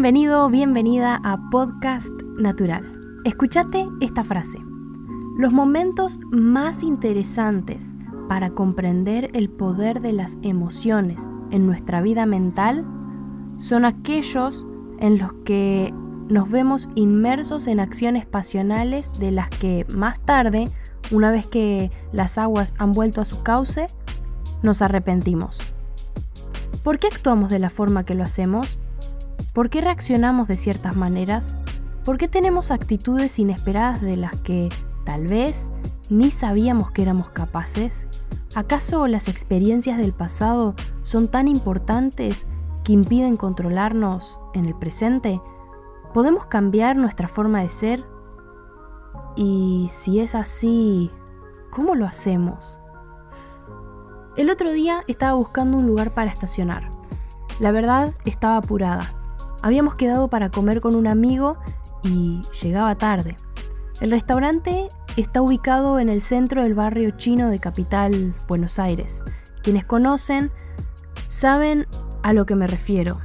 Bienvenido, bienvenida a Podcast Natural. Escúchate esta frase. Los momentos más interesantes para comprender el poder de las emociones en nuestra vida mental son aquellos en los que nos vemos inmersos en acciones pasionales de las que más tarde, una vez que las aguas han vuelto a su cauce, nos arrepentimos. ¿Por qué actuamos de la forma que lo hacemos? ¿Por qué reaccionamos de ciertas maneras? ¿Por qué tenemos actitudes inesperadas de las que tal vez ni sabíamos que éramos capaces? ¿Acaso las experiencias del pasado son tan importantes que impiden controlarnos en el presente? ¿Podemos cambiar nuestra forma de ser? Y si es así, ¿cómo lo hacemos? El otro día estaba buscando un lugar para estacionar. La verdad, estaba apurada. Habíamos quedado para comer con un amigo y llegaba tarde. El restaurante está ubicado en el centro del barrio chino de Capital, Buenos Aires. Quienes conocen saben a lo que me refiero.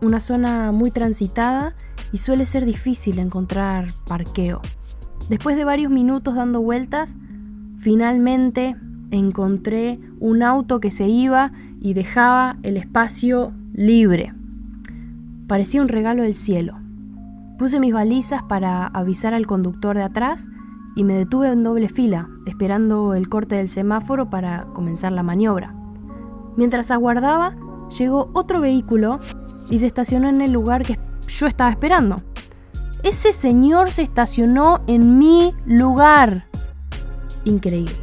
Una zona muy transitada y suele ser difícil encontrar parqueo. Después de varios minutos dando vueltas, finalmente encontré un auto que se iba y dejaba el espacio libre. Parecía un regalo del cielo. Puse mis balizas para avisar al conductor de atrás y me detuve en doble fila, esperando el corte del semáforo para comenzar la maniobra. Mientras aguardaba, llegó otro vehículo y se estacionó en el lugar que yo estaba esperando. Ese señor se estacionó en mi lugar. Increíble.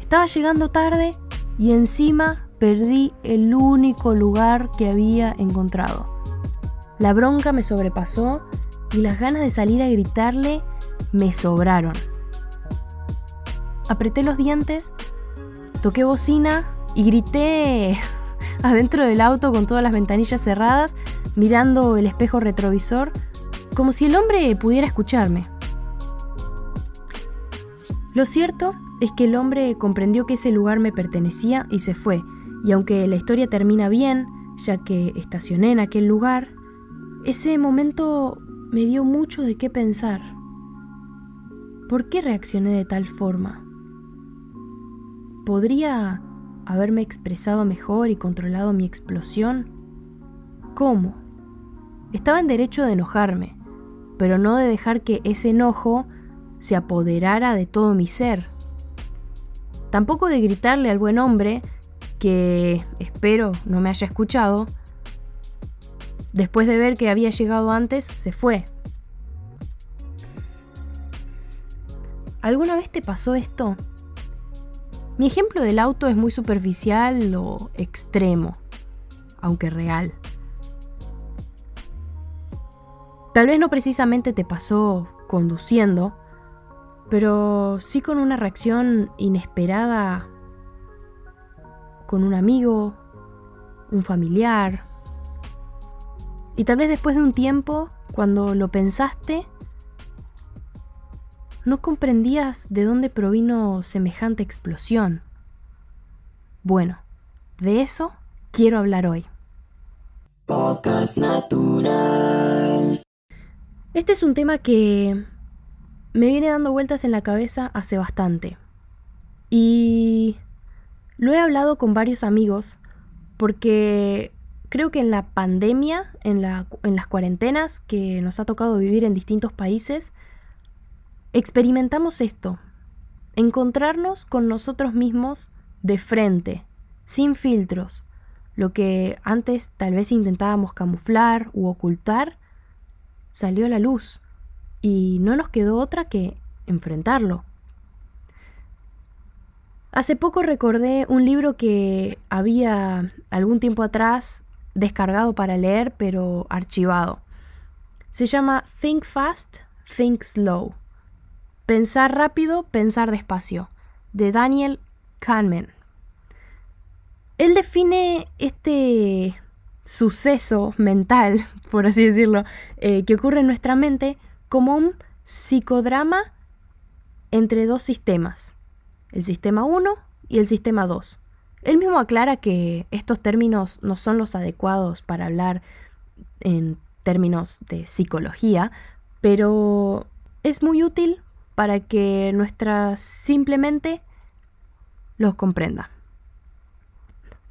Estaba llegando tarde y encima perdí el único lugar que había encontrado. La bronca me sobrepasó y las ganas de salir a gritarle me sobraron. Apreté los dientes, toqué bocina y grité adentro del auto con todas las ventanillas cerradas, mirando el espejo retrovisor, como si el hombre pudiera escucharme. Lo cierto es que el hombre comprendió que ese lugar me pertenecía y se fue, y aunque la historia termina bien, ya que estacioné en aquel lugar, ese momento me dio mucho de qué pensar. ¿Por qué reaccioné de tal forma? ¿Podría haberme expresado mejor y controlado mi explosión? ¿Cómo? Estaba en derecho de enojarme, pero no de dejar que ese enojo se apoderara de todo mi ser. Tampoco de gritarle al buen hombre, que espero no me haya escuchado, después de ver que había llegado antes, se fue. ¿Alguna vez te pasó esto? Mi ejemplo del auto es muy superficial o extremo, aunque real. Tal vez no precisamente te pasó conduciendo, pero sí con una reacción inesperada con un amigo, un familiar. Y tal vez después de un tiempo, cuando lo pensaste, no comprendías de dónde provino semejante explosión. Bueno, de eso quiero hablar hoy. Podcast Natural. Este es un tema que me viene dando vueltas en la cabeza hace bastante. Y lo he hablado con varios amigos porque creo que en la pandemia, en, las cuarentenas que nos ha tocado vivir en distintos países, experimentamos esto, encontrarnos con nosotros mismos de frente, sin filtros. Lo que antes tal vez intentábamos camuflar u ocultar, salió a la luz y no nos quedó otra que enfrentarlo. Hace poco recordé un libro que había algún tiempo atrás descargado para leer pero archivado. Se llama Think Fast, Think Slow Pensar rápido, pensar despacio, de Daniel Kahneman. Él define este suceso mental, por así decirlo, eh, que ocurre en nuestra mente como un psicodrama entre dos sistemas, el sistema 1 y el sistema 2. Él mismo aclara que estos términos no son los adecuados para hablar en términos de psicología, pero es muy útil para que nuestra simplemente los comprenda.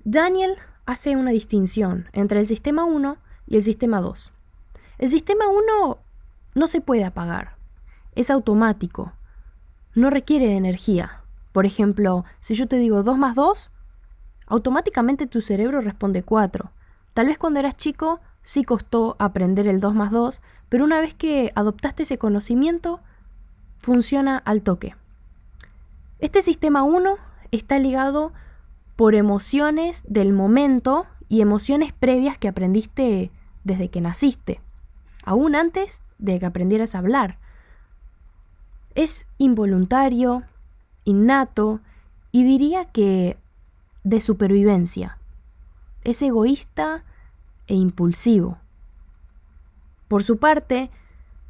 Daniel hace una distinción entre el sistema 1 y el sistema 2. El sistema 1 no se puede apagar, es automático, no requiere de energía. Por ejemplo, si yo te digo 2 más 2, automáticamente tu cerebro responde 4. Tal vez cuando eras chico sí costó aprender el 2 más 2, pero una vez que adoptaste ese conocimiento, funciona al toque. Este sistema 1 está ligado por emociones del momento y emociones previas que aprendiste desde que naciste, aún antes de que aprendieras a hablar. Es involuntario, innato y diría que de supervivencia. Es egoísta e impulsivo. Por su parte,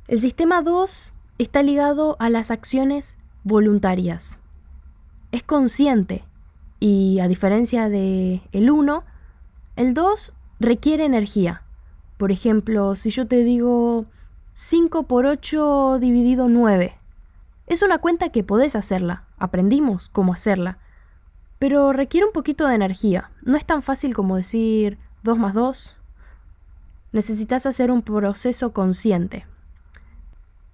el sistema 2 está ligado a las acciones voluntarias. Es consciente y a diferencia de el 1, el 2 requiere energía. Por ejemplo, si yo te digo 5 por 8 dividido 9, es una cuenta que podés hacerla, aprendimos cómo hacerla, pero requiere un poquito de energía. No es tan fácil como decir 2 más 2. Necesitas hacer un proceso consciente.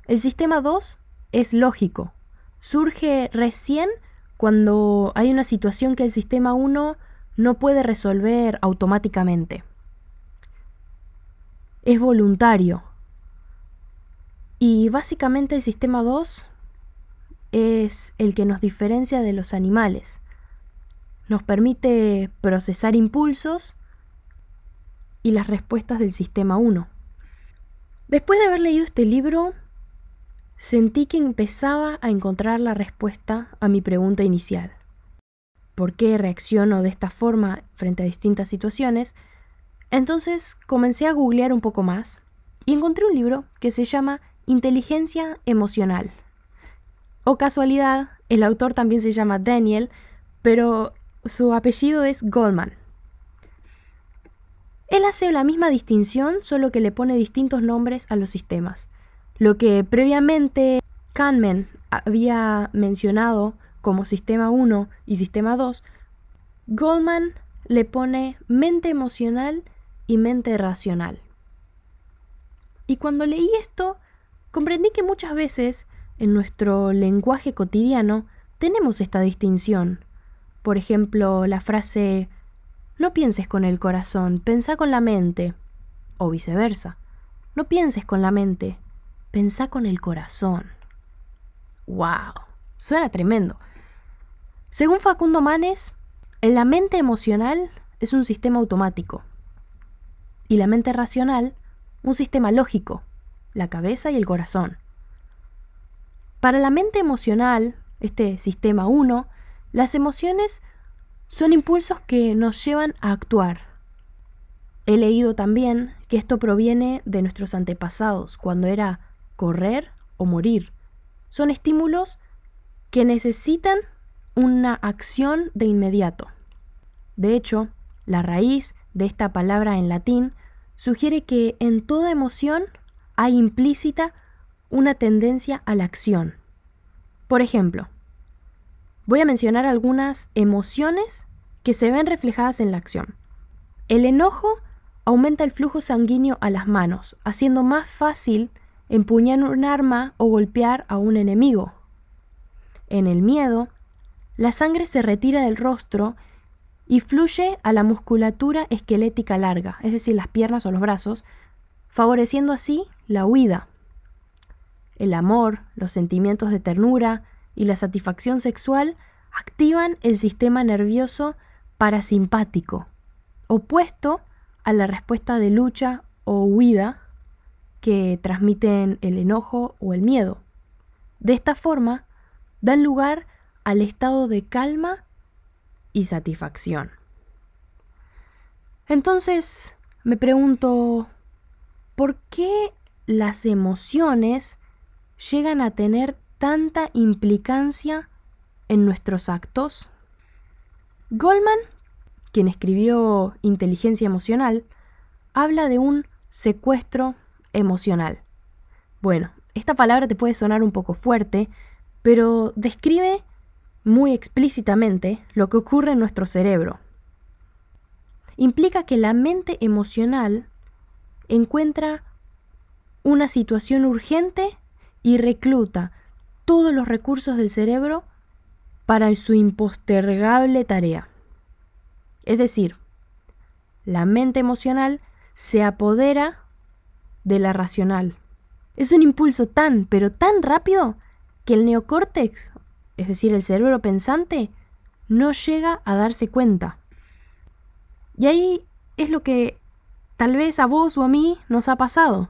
El sistema 2 es lógico. Surge recién cuando hay una situación que el sistema 1 no puede resolver automáticamente. Es voluntario. Y básicamente el sistema 2 es el que nos diferencia de los animales. Nos permite procesar impulsos y las respuestas del sistema 1. Después de haber leído este libro, sentí que empezaba a encontrar la respuesta a mi pregunta inicial. ¿Por qué reacciono de esta forma frente a distintas situaciones? Entonces comencé a googlear un poco más y encontré un libro que se llama Inteligencia Emocional. O casualidad, el autor también se llama Daniel, pero su apellido es Goldman. Él hace la misma distinción, solo que le pone distintos nombres a los sistemas. Lo que previamente Kahneman había mencionado como sistema 1 y sistema 2, Goldman le pone mente emocional y mente racional. Y cuando leí esto, comprendí que muchas veces en nuestro lenguaje cotidiano tenemos esta distinción. Por ejemplo, la frase no pienses con el corazón, pensá con la mente. O viceversa. No pienses con la mente, pensá con el corazón. ¡Wow! Suena tremendo. Según Facundo Manes, la mente emocional es un sistema automático y la mente racional un sistema lógico, la cabeza y el corazón. Para la mente emocional, este sistema 1, las emociones son impulsos que nos llevan a actuar. He leído también que esto proviene de nuestros antepasados, cuando era correr o morir. Son estímulos que necesitan una acción de inmediato. De hecho, la raíz de esta palabra en latín sugiere que en toda emoción hay implícita una tendencia a la acción. Por ejemplo, Voy a mencionar algunas emociones que se ven reflejadas en la acción. El enojo aumenta el flujo sanguíneo a las manos, haciendo más fácil empuñar un arma o golpear a un enemigo. En el miedo, la sangre se retira del rostro y fluye a la musculatura esquelética larga, es decir, las piernas o los brazos, favoreciendo así la huida. El amor, los sentimientos de ternura, y la satisfacción sexual activan el sistema nervioso parasimpático, opuesto a la respuesta de lucha o huida que transmiten el enojo o el miedo. De esta forma, dan lugar al estado de calma y satisfacción. Entonces, me pregunto, ¿por qué las emociones llegan a tener tanta implicancia en nuestros actos? Goldman, quien escribió Inteligencia Emocional, habla de un secuestro emocional. Bueno, esta palabra te puede sonar un poco fuerte, pero describe muy explícitamente lo que ocurre en nuestro cerebro. Implica que la mente emocional encuentra una situación urgente y recluta todos los recursos del cerebro para su impostergable tarea. Es decir, la mente emocional se apodera de la racional. Es un impulso tan, pero tan rápido que el neocórtex, es decir, el cerebro pensante, no llega a darse cuenta. Y ahí es lo que tal vez a vos o a mí nos ha pasado.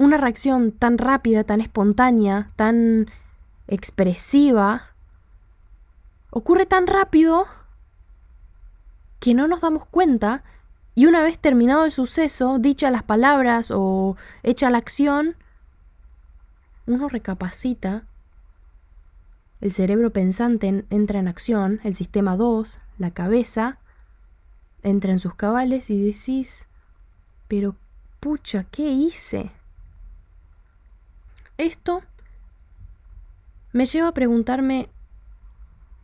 Una reacción tan rápida, tan espontánea, tan expresiva, ocurre tan rápido que no nos damos cuenta y una vez terminado el suceso, dichas las palabras o hecha la acción, uno recapacita, el cerebro pensante entra en acción, el sistema 2, la cabeza, entra en sus cabales y decís, pero pucha, ¿qué hice? Esto me lleva a preguntarme,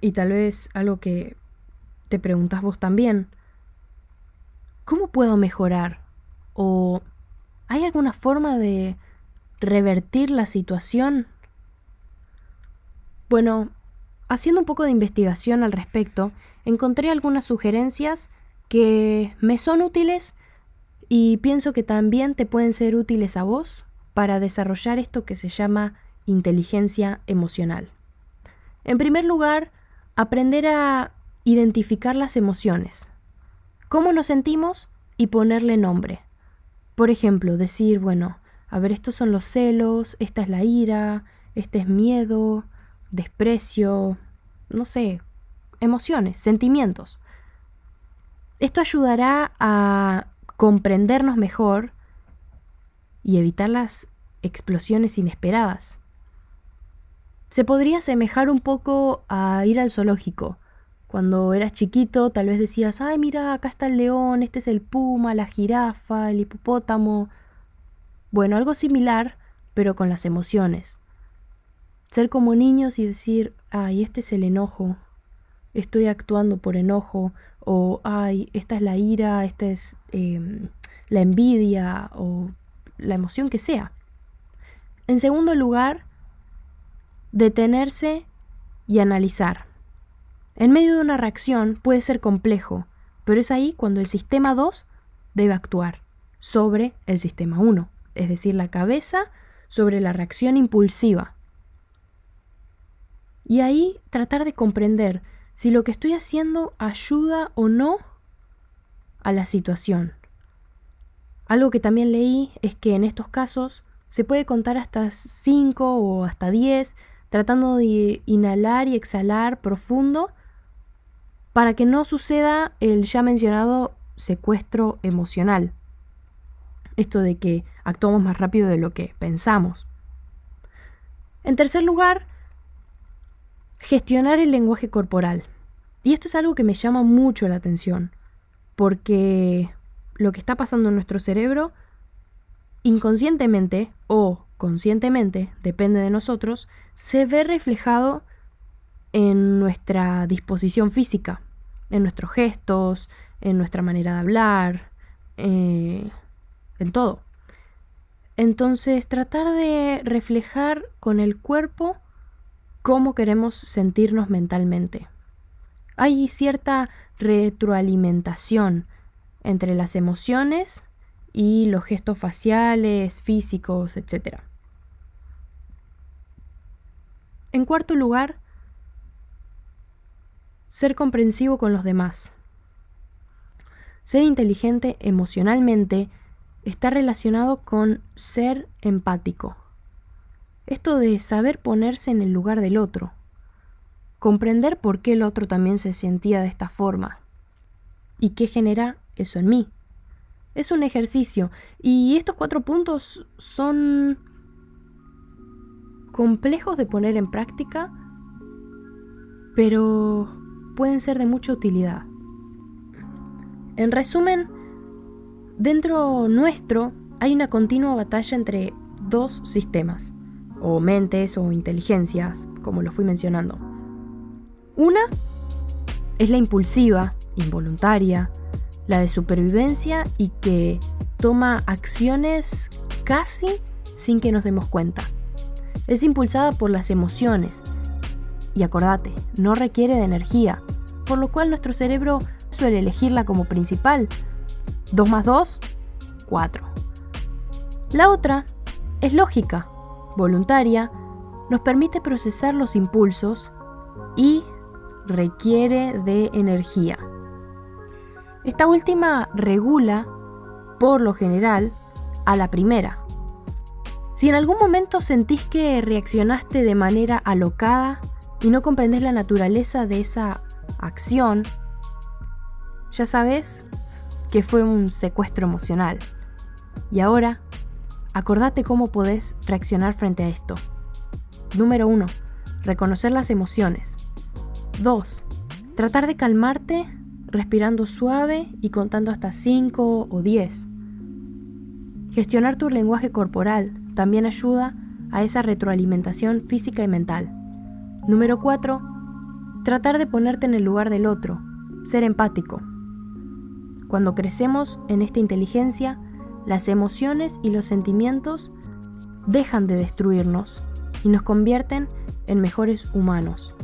y tal vez algo que te preguntas vos también, ¿cómo puedo mejorar? ¿O hay alguna forma de revertir la situación? Bueno, haciendo un poco de investigación al respecto, encontré algunas sugerencias que me son útiles y pienso que también te pueden ser útiles a vos para desarrollar esto que se llama inteligencia emocional. En primer lugar, aprender a identificar las emociones, cómo nos sentimos y ponerle nombre. Por ejemplo, decir, bueno, a ver, estos son los celos, esta es la ira, este es miedo, desprecio, no sé, emociones, sentimientos. Esto ayudará a comprendernos mejor y evitar las explosiones inesperadas. Se podría asemejar un poco a ir al zoológico. Cuando eras chiquito tal vez decías, ay mira, acá está el león, este es el puma, la jirafa, el hipopótamo. Bueno, algo similar, pero con las emociones. Ser como niños y decir, ay, este es el enojo, estoy actuando por enojo, o ay, esta es la ira, esta es em, la envidia, o la emoción que sea. En segundo lugar, detenerse y analizar. En medio de una reacción puede ser complejo, pero es ahí cuando el sistema 2 debe actuar sobre el sistema 1, es decir, la cabeza sobre la reacción impulsiva. Y ahí tratar de comprender si lo que estoy haciendo ayuda o no a la situación. Algo que también leí es que en estos casos se puede contar hasta 5 o hasta 10 tratando de inhalar y exhalar profundo para que no suceda el ya mencionado secuestro emocional. Esto de que actuamos más rápido de lo que pensamos. En tercer lugar, gestionar el lenguaje corporal. Y esto es algo que me llama mucho la atención, porque lo que está pasando en nuestro cerebro, inconscientemente o conscientemente, depende de nosotros, se ve reflejado en nuestra disposición física, en nuestros gestos, en nuestra manera de hablar, eh, en todo. Entonces, tratar de reflejar con el cuerpo cómo queremos sentirnos mentalmente. Hay cierta retroalimentación entre las emociones y los gestos faciales, físicos, etc. En cuarto lugar, ser comprensivo con los demás. Ser inteligente emocionalmente está relacionado con ser empático. Esto de saber ponerse en el lugar del otro. Comprender por qué el otro también se sentía de esta forma. Y qué genera eso en mí. Es un ejercicio. Y estos cuatro puntos son complejos de poner en práctica, pero pueden ser de mucha utilidad. En resumen, Dentro nuestro hay una continua batalla entre dos sistemas, o mentes o inteligencias, como lo fui mencionando. Una es la impulsiva, involuntaria, la de supervivencia y que toma acciones casi sin que nos demos cuenta. Es impulsada por las emociones. Y acordate, no requiere de energía, por lo cual nuestro cerebro suele elegirla como principal. 2 más 2, 4. La otra es lógica, voluntaria, nos permite procesar los impulsos y requiere de energía. Esta última regula, por lo general, a la primera. Si en algún momento sentís que reaccionaste de manera alocada y no comprendés la naturaleza de esa acción, ya sabes que fue un secuestro emocional. Y ahora, acordate cómo podés reaccionar frente a esto. Número 1. Reconocer las emociones. 2. Tratar de calmarte respirando suave y contando hasta 5 o 10. Gestionar tu lenguaje corporal también ayuda a esa retroalimentación física y mental. Número 4. Tratar de ponerte en el lugar del otro, ser empático. Cuando crecemos en esta inteligencia, las emociones y los sentimientos dejan de destruirnos y nos convierten en mejores humanos.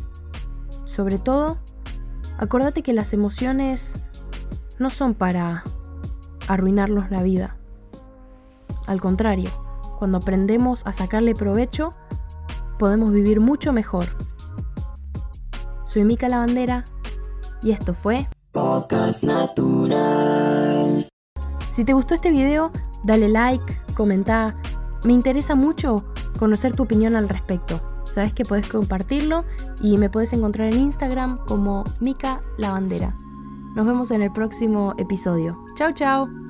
Sobre todo, acordate que las emociones no son para arruinarnos la vida. Al contrario, cuando aprendemos a sacarle provecho, podemos vivir mucho mejor. Soy Mica Lavandera y esto fue Podcast Natural. Si te gustó este video, dale like, comenta. Me interesa mucho conocer tu opinión al respecto sabes que puedes compartirlo y me puedes encontrar en Instagram como Mica Lavandera. Nos vemos en el próximo episodio. Chao, chao.